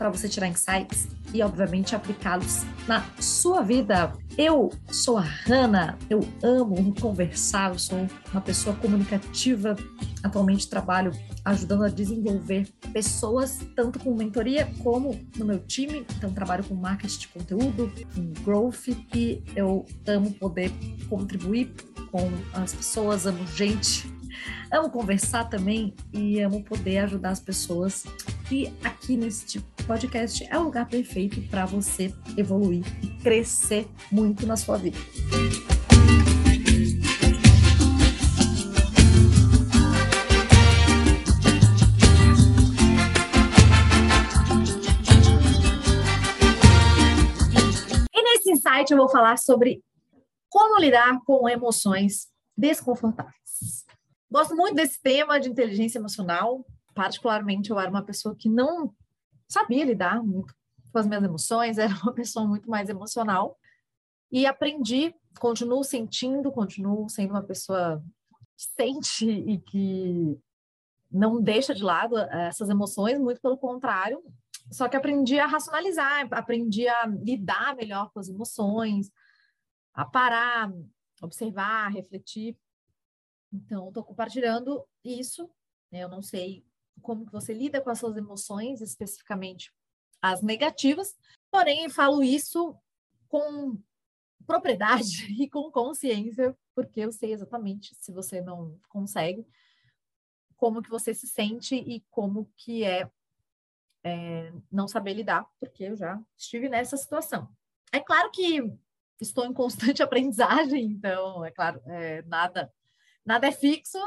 para você tirar insights e, obviamente, aplicá-los na sua vida. Eu sou a Hanna, eu amo conversar, eu sou uma pessoa comunicativa. Atualmente trabalho ajudando a desenvolver pessoas, tanto com mentoria como no meu time. Então, trabalho com marketing de conteúdo, com growth, e eu amo poder contribuir com as pessoas, amo gente Amo conversar também e amo poder ajudar as pessoas. E aqui neste podcast é o lugar perfeito para você evoluir e crescer muito na sua vida. Eu vou falar sobre como lidar com emoções desconfortáveis. Gosto muito desse tema de inteligência emocional. Particularmente, eu era uma pessoa que não sabia lidar muito com as minhas emoções, era uma pessoa muito mais emocional. E aprendi, continuo sentindo, continuo sendo uma pessoa que sente e que não deixa de lado eh, essas emoções, muito pelo contrário. Só que aprendi a racionalizar, aprendi a lidar melhor com as emoções, a parar, observar, refletir. Então, estou compartilhando isso. Né? Eu não sei como que você lida com as suas emoções, especificamente as negativas, porém, falo isso com propriedade e com consciência, porque eu sei exatamente se você não consegue, como que você se sente e como que é, é não saber lidar, porque eu já estive nessa situação. É claro que estou em constante aprendizagem, então, é claro, é, nada Nada é fixo,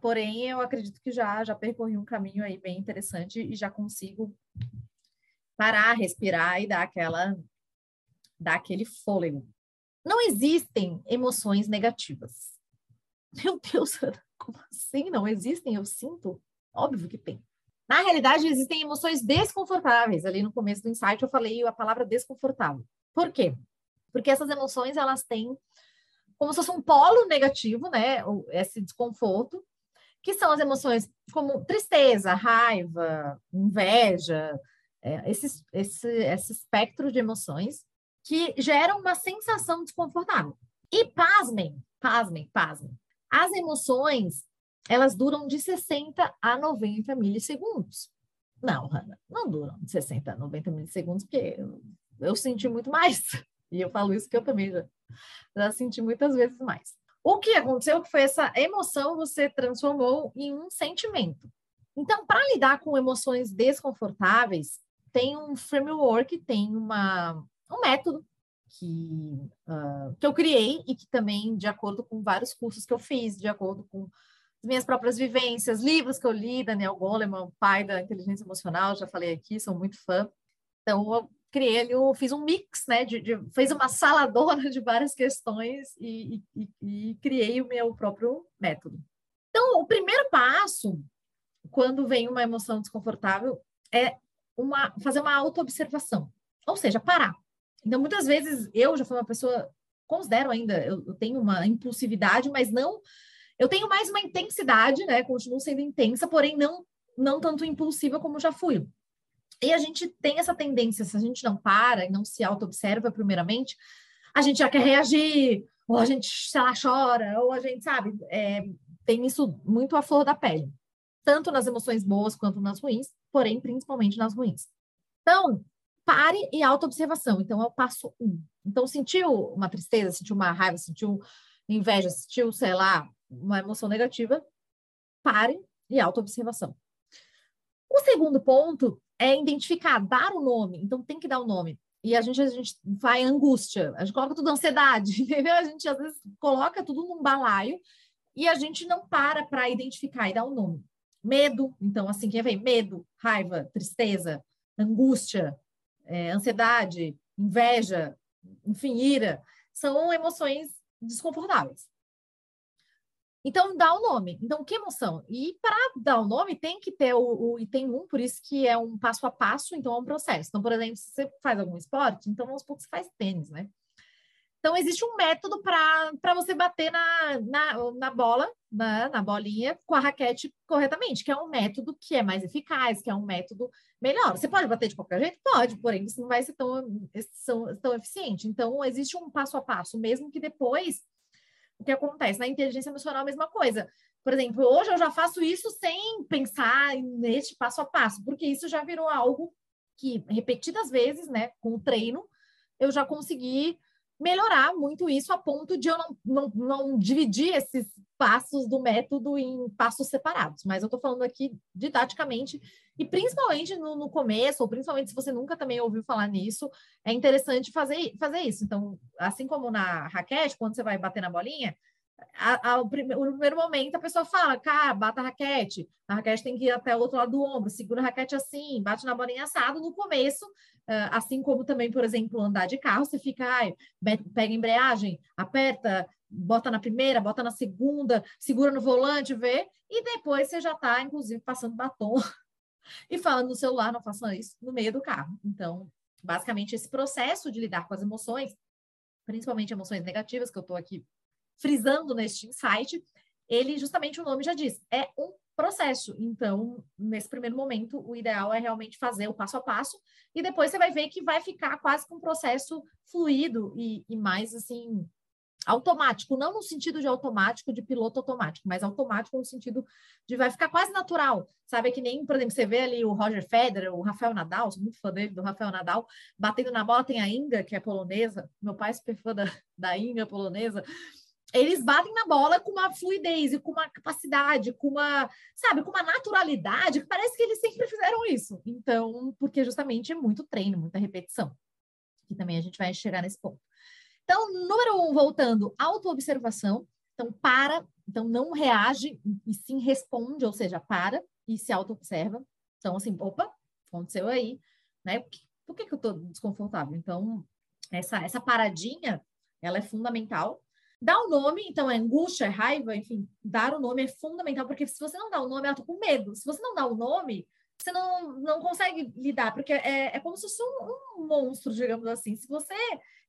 porém eu acredito que já já percorri um caminho aí bem interessante e já consigo parar, respirar e dar aquela dar aquele fôlego. Não existem emoções negativas. Meu Deus, como assim não existem? Eu sinto, óbvio que tem. Na realidade, existem emoções desconfortáveis. Ali no começo do insight eu falei a palavra desconfortável. Por quê? Porque essas emoções elas têm como se fosse um polo negativo, né? Esse desconforto, que são as emoções como tristeza, raiva, inveja, é, esse, esse, esse espectro de emoções que geram uma sensação desconfortável. E pasmem, pasmem, pasmem. As emoções, elas duram de 60 a 90 milissegundos. Não, Hanna, não duram de 60 a 90 milissegundos, porque eu, eu senti muito mais. E eu falo isso que eu também já, já senti muitas vezes mais. O que aconteceu que foi essa emoção você transformou em um sentimento. Então, para lidar com emoções desconfortáveis, tem um framework, tem uma, um método que, uh, que eu criei e que também, de acordo com vários cursos que eu fiz, de acordo com as minhas próprias vivências, livros que eu li, Daniel Goleman, pai da inteligência emocional, já falei aqui, sou muito fã. Então, criei eu fiz um mix, né? De, de, fez uma saladona de várias questões e, e, e criei o meu próprio método. Então, o primeiro passo, quando vem uma emoção desconfortável, é uma, fazer uma autoobservação, ou seja, parar. Então, muitas vezes, eu já fui uma pessoa, considero ainda, eu, eu tenho uma impulsividade, mas não. Eu tenho mais uma intensidade, né? Continuo sendo intensa, porém não, não tanto impulsiva como já fui. E a gente tem essa tendência, se a gente não para e não se auto-observa primeiramente, a gente já quer reagir, ou a gente, sei lá, chora, ou a gente, sabe, é, tem isso muito à flor da pele. Tanto nas emoções boas quanto nas ruins, porém, principalmente nas ruins. Então, pare e auto-observação. Então, é o passo um. Então, sentiu uma tristeza, sentiu uma raiva, sentiu inveja, sentiu, sei lá, uma emoção negativa, pare e auto-observação. O segundo ponto é identificar, dar o nome. Então, tem que dar o nome. E a gente, a gente vai angústia, a gente coloca tudo ansiedade, entendeu? A gente, às vezes, coloca tudo num balaio e a gente não para para identificar e dar o um nome. Medo, então, assim, quem vem? Medo, raiva, tristeza, angústia, é, ansiedade, inveja, enfim, ira, são emoções desconfortáveis. Então, dá o nome. Então, que emoção? E para dar o nome, tem que ter o, o item 1, por isso que é um passo a passo, então é um processo. Então, por exemplo, se você faz algum esporte, então vamos supor que você faz tênis, né? Então, existe um método para você bater na, na, na bola, na, na, bolinha, com a raquete corretamente, que é um método que é mais eficaz, que é um método melhor. Você pode bater de qualquer jeito? Pode, porém, isso não vai ser tão, tão, tão eficiente. Então, existe um passo a passo, mesmo que depois que acontece? Na inteligência emocional, a mesma coisa. Por exemplo, hoje eu já faço isso sem pensar neste passo a passo, porque isso já virou algo que, repetidas vezes, né, com o treino, eu já consegui melhorar muito isso a ponto de eu não, não, não dividir esses passos do método em passos separados. Mas eu estou falando aqui didaticamente, e principalmente no, no, começo, ou principalmente se você nunca também ouviu falar nisso, é interessante fazer, fazer isso. Então, assim como na raquete, quando você vai bater na bolinha, a, a, o, primeiro, o, primeiro momento a pessoa fala, cara, bata a raquete, a raquete tem que ir até o outro lado do ombro, segura a raquete assim, bate na bolinha assado. No começo, uh, assim como também, por exemplo, andar de carro, você fica, ai, pega a embreagem, aperta, bota na primeira, bota na segunda, segura no volante, vê, e depois você já está, inclusive, passando batom e falando no celular, não faça isso, no meio do carro. Então, basicamente, esse processo de lidar com as emoções, principalmente emoções negativas, que eu estou aqui frisando neste insight, ele justamente o nome já diz, é um processo. Então, nesse primeiro momento, o ideal é realmente fazer o passo a passo e depois você vai ver que vai ficar quase que um processo fluido e, e mais assim automático, não no sentido de automático, de piloto automático, mas automático no sentido de vai ficar quase natural, sabe? É que nem, por exemplo, você vê ali o Roger Federer, o Rafael Nadal, sou muito fã dele, do Rafael Nadal, batendo na bola, tem a Inga, que é polonesa, meu pai é super fã da, da Inga polonesa, eles batem na bola com uma fluidez e com uma capacidade, com uma, sabe, com uma naturalidade, que parece que eles sempre fizeram isso. Então, porque justamente é muito treino, muita repetição. Que também a gente vai chegar nesse ponto. Então, número um, voltando, autoobservação. Então, para, então não reage e sim responde, ou seja, para e se auto-observa. Então, assim, opa, aconteceu aí, né? Por que, que eu tô desconfortável? Então, essa, essa paradinha, ela é fundamental Dar o um nome, então, é angústia, é raiva, enfim, dar o nome é fundamental, porque se você não dá o nome, ela tá com medo. Se você não dá o nome, você não, não consegue lidar, porque é, é como se fosse um, um monstro, digamos assim. Se você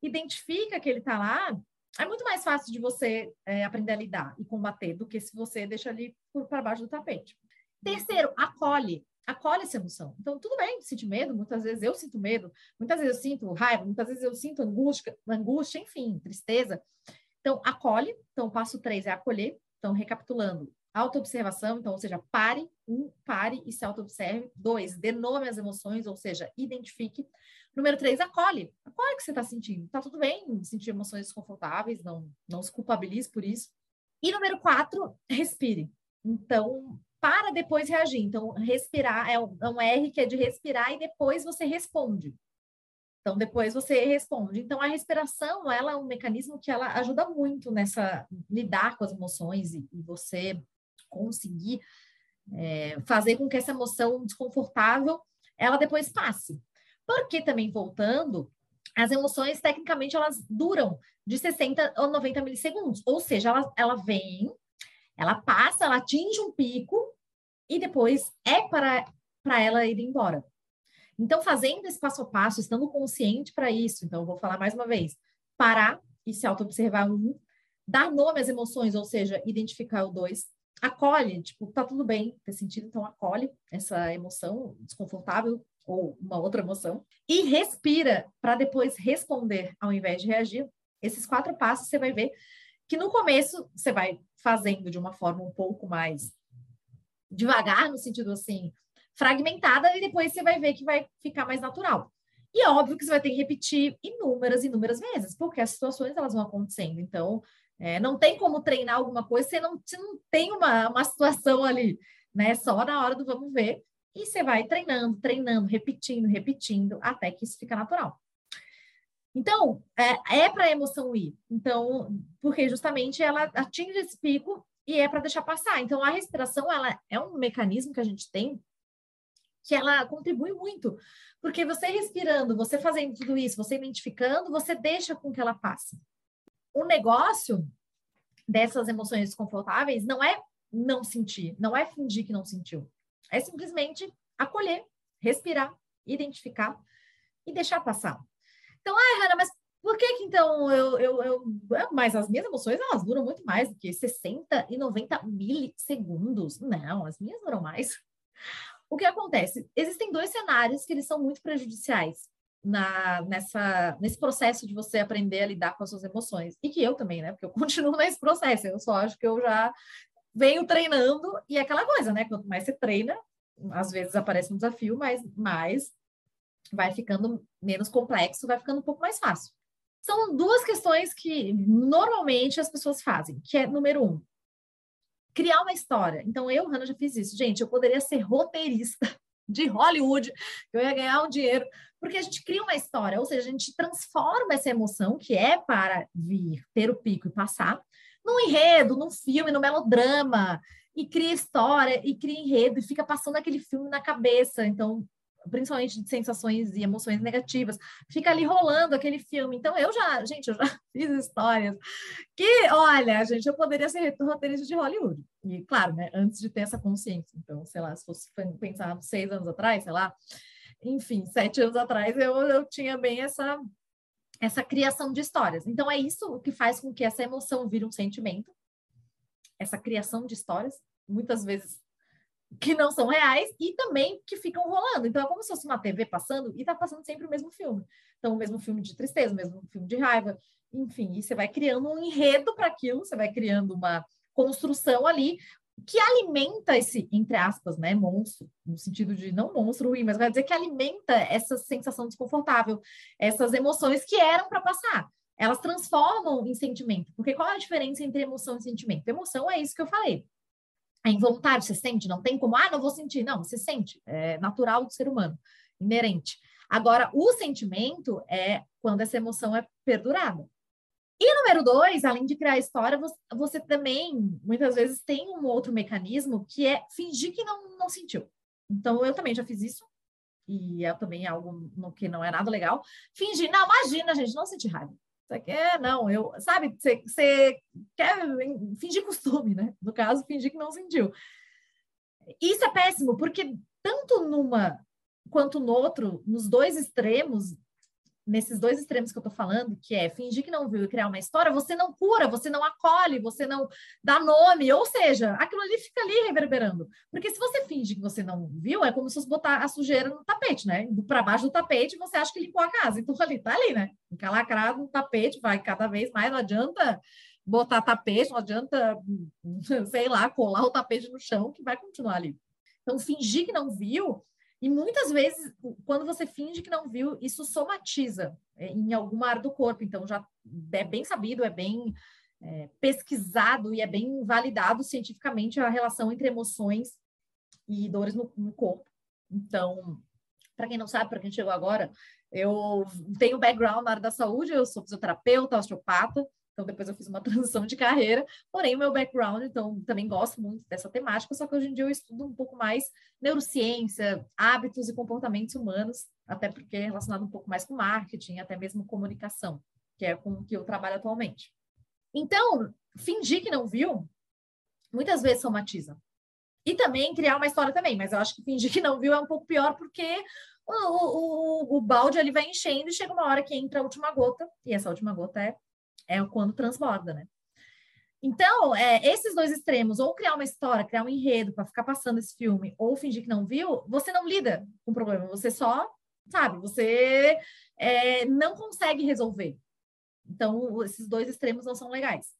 identifica que ele tá lá, é muito mais fácil de você é, aprender a lidar e combater do que se você deixa ali para baixo do tapete. Terceiro, acolhe. Acolhe essa emoção. Então, tudo bem sentir medo, muitas vezes eu sinto medo, muitas vezes eu sinto raiva, muitas vezes eu sinto angústia, angústia enfim, tristeza. Então, acolhe. Então, passo três é acolher. Então, recapitulando, autoobservação, então, ou seja, pare, um, pare e se autoobserve. Dois, dê nome às emoções, ou seja, identifique. Número três, acolhe. Acolhe o que você está sentindo. Tá tudo bem sentir emoções desconfortáveis, não, não se culpabilize por isso. E número quatro, respire. Então, para depois reagir. Então, respirar é um, é um R que é de respirar e depois você responde. Então, depois você responde. Então, a respiração, ela é um mecanismo que ela ajuda muito nessa lidar com as emoções e, e você conseguir é, fazer com que essa emoção desconfortável, ela depois passe. Porque também, voltando, as emoções, tecnicamente, elas duram de 60 a 90 milissegundos. Ou seja, ela, ela vem, ela passa, ela atinge um pico e depois é para, para ela ir embora. Então, fazendo esse passo a passo, estando consciente para isso, então, vou falar mais uma vez: parar e se auto-observar um, dar nome às emoções, ou seja, identificar o dois, acolhe, tipo, tá tudo bem ter sentido, então acolhe essa emoção desconfortável ou uma outra emoção e respira para depois responder ao invés de reagir. Esses quatro passos você vai ver que no começo você vai fazendo de uma forma um pouco mais devagar, no sentido assim, fragmentada e depois você vai ver que vai ficar mais natural. E é óbvio que você vai ter que repetir inúmeras, inúmeras vezes, porque as situações elas vão acontecendo. Então, é, não tem como treinar alguma coisa se não, se não tem uma, uma situação ali, né? Só na hora do vamos ver. E você vai treinando, treinando, repetindo, repetindo, até que isso fica natural. Então, é, é para a emoção ir. Então, porque justamente ela atinge esse pico e é para deixar passar. Então, a respiração ela é um mecanismo que a gente tem que ela contribui muito, porque você respirando, você fazendo tudo isso, você identificando, você deixa com que ela passe. O negócio dessas emoções desconfortáveis não é não sentir, não é fingir que não sentiu. É simplesmente acolher, respirar, identificar e deixar passar. Então, ai, Hanna, mas por que que então eu, eu, eu... Mas as minhas emoções, elas duram muito mais do que 60 e 90 milissegundos. Não, as minhas duram mais. O que acontece? Existem dois cenários que eles são muito prejudiciais na, nessa, nesse processo de você aprender a lidar com as suas emoções. E que eu também, né? Porque eu continuo nesse processo. Eu só acho que eu já venho treinando e é aquela coisa, né? Quanto mais você treina, às vezes aparece um desafio, mas mais vai ficando menos complexo, vai ficando um pouco mais fácil. São duas questões que normalmente as pessoas fazem, que é número um, criar uma história. Então, eu, Hannah, já fiz isso. Gente, eu poderia ser roteirista de Hollywood, eu ia ganhar um dinheiro, porque a gente cria uma história, ou seja, a gente transforma essa emoção que é para vir, ter o pico e passar, num enredo, num filme, no melodrama, e cria história, e cria enredo, e fica passando aquele filme na cabeça. Então, principalmente de sensações e emoções negativas, fica ali rolando aquele filme. Então, eu já, gente, eu já fiz histórias que, olha, gente, eu poderia ser roteirista de Hollywood. E, claro, né, antes de ter essa consciência. Então, sei lá, se fosse pensar seis anos atrás, sei lá, enfim, sete anos atrás, eu, eu tinha bem essa, essa criação de histórias. Então, é isso que faz com que essa emoção vire um sentimento, essa criação de histórias, muitas vezes que não são reais e também que ficam rolando. Então é como se fosse uma TV passando e tá passando sempre o mesmo filme. Então, o mesmo filme de tristeza, o mesmo filme de raiva, enfim, e você vai criando um enredo para aquilo, você vai criando uma construção ali que alimenta esse, entre aspas, né, monstro, no sentido de não monstro ruim, mas vai dizer que alimenta essa sensação desconfortável, essas emoções que eram para passar. Elas transformam em sentimento. Porque qual é a diferença entre emoção e sentimento? Emoção é isso que eu falei é involuntário, você sente, não tem como, ah, não vou sentir. Não, você sente, é natural do ser humano, inerente. Agora, o sentimento é quando essa emoção é perdurada. E número dois, além de criar história, você, você, também, muitas vezes, tem um outro mecanismo que é fingir que não, não sentiu. Então, eu também já fiz isso, e é também algo no que não é nada legal. Fingir, não, imagina, gente, não senti raiva. Você quer, não, eu, sabe, você quer fingir costume, né? No caso, fingir que não sentiu. Isso é péssimo, porque tanto numa quanto no outro, nos dois extremos, nesses dois extremos que eu tô falando, que é fingir que não viu e criar uma história, você não cura, você não acolhe, você não dá nome, ou seja, aquilo ali fica ali reverberando. Porque se você finge que você não viu, é como se fosse botar a sujeira no tapete, né? Para baixo do tapete, você acha que limpou a casa. Então ali tá ali, né? Fica lacrado no tapete, vai cada vez mais, não adianta botar tapete, não adianta, sei lá, colar o tapete no chão, que vai continuar ali. Então, fingir que não viu e muitas vezes, quando você finge que não viu, isso somatiza é, em alguma área do corpo. Então, já é bem sabido, é bem é, pesquisado e é bem validado cientificamente a relação entre emoções e dores no, no corpo. Então, para quem não sabe, para quem chegou agora, eu tenho background na área da saúde, eu sou fisioterapeuta, osteopata, então, depois eu fiz uma transição de carreira, porém, o meu background, então, também gosto muito dessa temática, só que hoje em dia eu estudo um pouco mais neurociência, hábitos e comportamentos humanos, até porque é relacionado um pouco mais com marketing, até mesmo comunicação, que é com o que eu trabalho atualmente. Então, fingir que não viu, muitas vezes somatiza. E também criar uma história também, mas eu acho que fingir que não viu é um pouco pior, porque o, o, o, balde ali vai enchendo e chega uma hora que entra a última gota, e essa última gota é é quando transborda, né? Então, é, esses dois extremos, ou criar uma história, criar um enredo para ficar passando esse filme, ou fingir que não viu, você não lida com o problema, você só, sabe, você é, não consegue resolver. Então, esses dois extremos não são legais.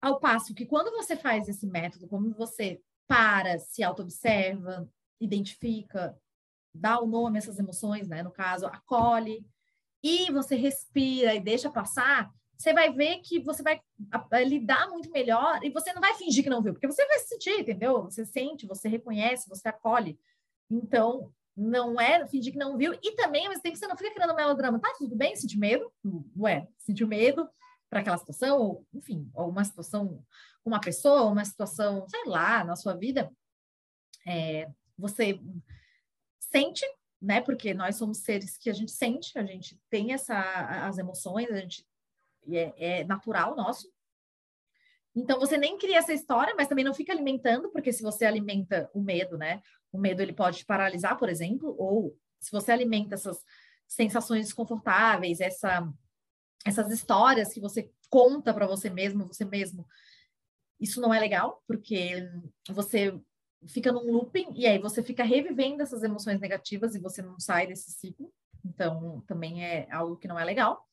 Ao passo que quando você faz esse método, quando você para, se auto-observa, identifica, dá o nome a essas emoções, né? No caso, acolhe, e você respira e deixa passar, você vai ver que você vai lidar muito melhor e você não vai fingir que não viu, porque você vai sentir, entendeu? Você sente, você reconhece, você acolhe. Então, não é fingir que não viu. E também, ao mesmo tempo, você não fica criando melodrama. Tá, tudo bem, sentir medo? Ué, sentiu medo para aquela situação, ou, enfim, ou uma situação com uma pessoa, uma situação, sei lá, na sua vida. É, você sente, né? Porque nós somos seres que a gente sente, a gente tem essa, as emoções, a gente é, é natural nosso. Então você nem cria essa história, mas também não fica alimentando, porque se você alimenta o medo, né? O medo ele pode te paralisar, por exemplo, ou se você alimenta essas sensações desconfortáveis, essa, essas histórias que você conta para você mesmo, você mesmo, isso não é legal, porque você fica num looping e aí você fica revivendo essas emoções negativas e você não sai desse ciclo. Então, também é algo que não é legal.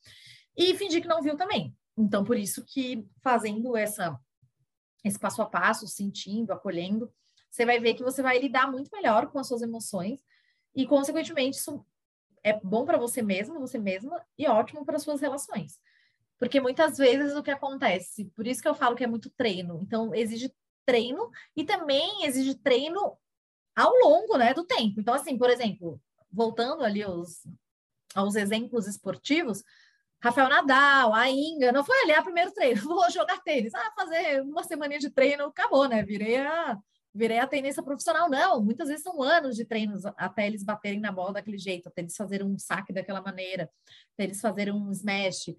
E fingir que não viu também. Então, por isso que fazendo essa esse passo a passo, sentindo, acolhendo, você vai ver que você vai lidar muito melhor com as suas emoções e, consequentemente, isso é bom para você mesmo, você mesma, e ótimo para suas relações. Porque muitas vezes o que acontece, por isso que eu falo que é muito treino. Então, exige treino e também exige treino ao longo né, do tempo. Então, assim, por exemplo, voltando ali aos, aos exemplos esportivos, Rafael Nadal, a Inga, não foi ali a primeiro treino, vou jogar tênis, ah, fazer uma semana de treino, acabou, né? Virei a, virei a tendência profissional. Não, muitas vezes são anos de treinos até eles baterem na bola daquele jeito, até eles fazerem um saque daquela maneira, até eles fazerem um smash.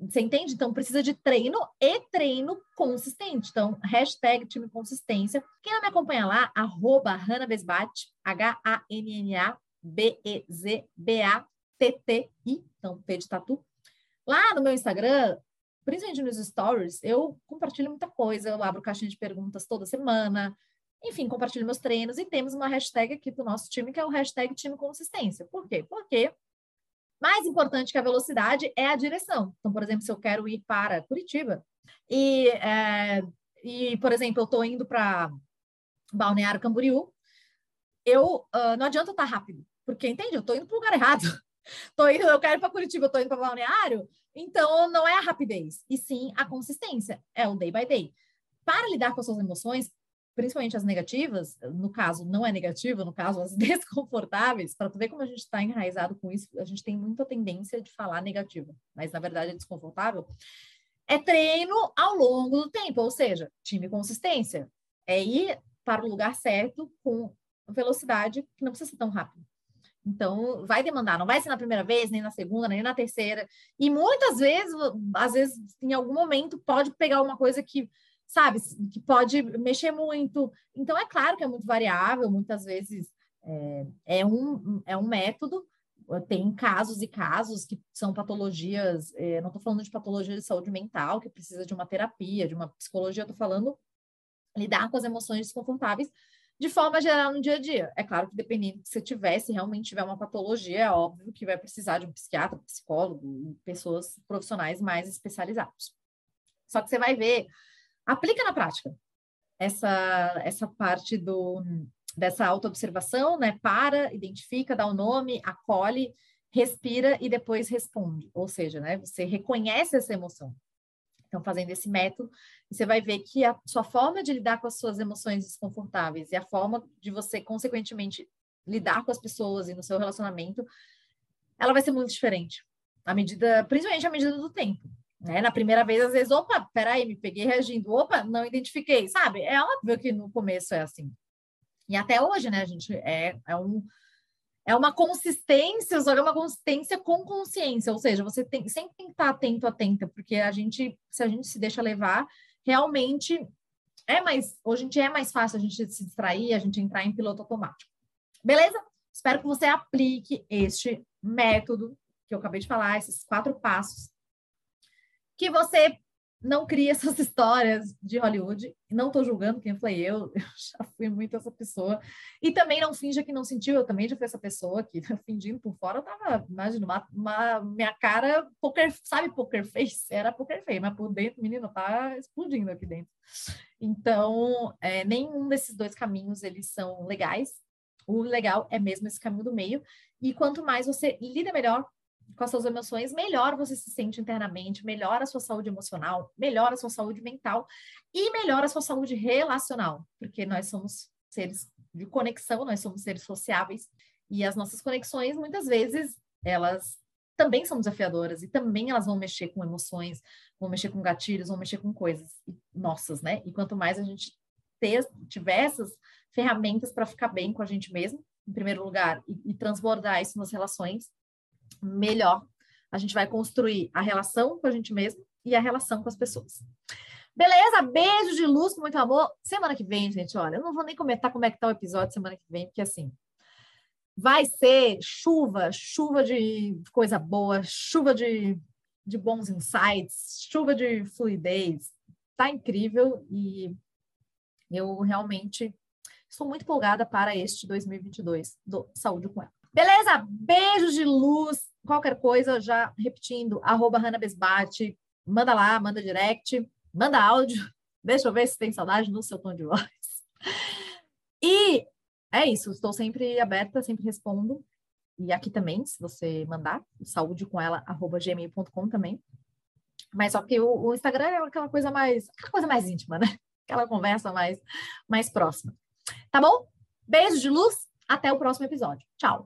Você entende? Então, precisa de treino e treino consistente. Então, hashtag time consistência. Quem não me acompanha lá, arroba Hanna Besbat, H-A-N-N-A-B-E-Z-B-A-T-T-I, então, P de tatu. Lá no meu Instagram, principalmente nos stories, eu compartilho muita coisa, eu abro caixinha de perguntas toda semana, enfim, compartilho meus treinos e temos uma hashtag aqui do nosso time, que é o hashtag time consistência. Por quê? Porque mais importante que a velocidade é a direção. Então, por exemplo, se eu quero ir para Curitiba e, é, e por exemplo, eu estou indo para Balneário Camboriú, eu uh, não adianta estar tá rápido, porque entende? Eu estou indo para o lugar errado. tô indo, eu quero ir para Curitiba, eu tô indo para Balneário, então não é a rapidez, e sim a consistência, é o day by day. Para lidar com as suas emoções, principalmente as negativas, no caso não é negativo, no caso as desconfortáveis, para tu ver como a gente está enraizado com isso, a gente tem muita tendência de falar negativo, mas na verdade é desconfortável. É treino ao longo do tempo, ou seja, time consistência. É ir para o lugar certo com velocidade que não precisa ser tão rápido. Então, vai demandar, não vai ser na primeira vez, nem na segunda, nem na terceira. E muitas vezes, às vezes, em algum momento, pode pegar uma coisa que, sabe, que pode mexer muito. Então, é claro que é muito variável, muitas vezes é, é um, é um método. Tem casos e casos que são patologias, é, não estou falando de patologia de saúde mental, que precisa de uma terapia, de uma psicologia, estou falando lidar com as emoções desconfortáveis de forma geral no dia a dia. É claro que dependendo do que você tiver, se realmente tiver uma patologia, é óbvio que vai precisar de um psiquiatra, psicólogo, pessoas profissionais mais especializados. Só que você vai ver, aplica na prática essa, essa parte do, dessa autoobservação, né? Para, identifica, dá o um nome, acolhe, respira e depois responde. Ou seja, né? Você reconhece essa emoção. Então, fazendo esse método, você vai ver que a sua forma de lidar com as suas emoções desconfortáveis e a forma de você, consequentemente, lidar com as pessoas e no seu relacionamento, ela vai ser muito diferente. À medida, principalmente à medida do tempo. Né? Na primeira vez, às vezes, opa, peraí, me peguei reagindo, opa, não identifiquei, sabe? É óbvio que no começo é assim. E até hoje, né, gente, é, é um é uma consistência, só é uma consistência com consciência, ou seja, você tem, sempre tem que estar atento, atenta, porque a gente, se a gente se deixa levar, realmente é mais, hoje em dia é mais fácil a gente se distrair, a gente entrar em piloto automático. Beleza? Espero que você aplique este método que eu acabei de falar, esses quatro passos, que você não cria essas histórias de Hollywood. Não estou julgando quem foi eu, eu já fui muito essa pessoa. E também não finja que não sentiu, eu também já fui essa pessoa que fingindo por fora, eu tava, imagina, uma, uma, minha cara, poker, sabe poker face? Era poker face, mas por dentro, menino, tá explodindo aqui dentro. Então, é, nenhum desses dois caminhos, eles são legais. O legal é mesmo esse caminho do meio. E quanto mais você lida melhor com as suas emoções, melhor você se sente internamente, melhora a sua saúde emocional, melhora a sua saúde mental e melhora a sua saúde relacional, porque nós somos seres de conexão, nós somos seres sociáveis e as nossas conexões muitas vezes elas também são desafiadoras e também elas vão mexer com emoções, vão mexer com gatilhos, vão mexer com coisas nossas, né? E quanto mais a gente ter, tiver essas ferramentas para ficar bem com a gente mesmo, em primeiro lugar, e, e transbordar isso nas relações, melhor a gente vai construir a relação com a gente mesmo e a relação com as pessoas. Beleza? Beijo de luz muito amor. Semana que vem, gente, olha, eu não vou nem comentar como é que tá o episódio semana que vem, porque assim, vai ser chuva, chuva de coisa boa, chuva de, de bons insights, chuva de fluidez. Tá incrível e eu realmente estou muito empolgada para este 2022 do Saúde com ela. Beleza? Beijos de luz. Qualquer coisa, já repetindo, arroba Hanna Besbate, manda lá, manda direct, manda áudio. Deixa eu ver se tem saudade no seu tom de voz. E é isso, estou sempre aberta, sempre respondo. E aqui também, se você mandar, saúde com ela, arroba gmail.com também. Mas só que o, o, Instagram é aquela coisa mais, aquela coisa mais íntima, né? Aquela conversa mais, mais próxima. Tá bom? Beijo de luz, até o próximo episódio. Tchau!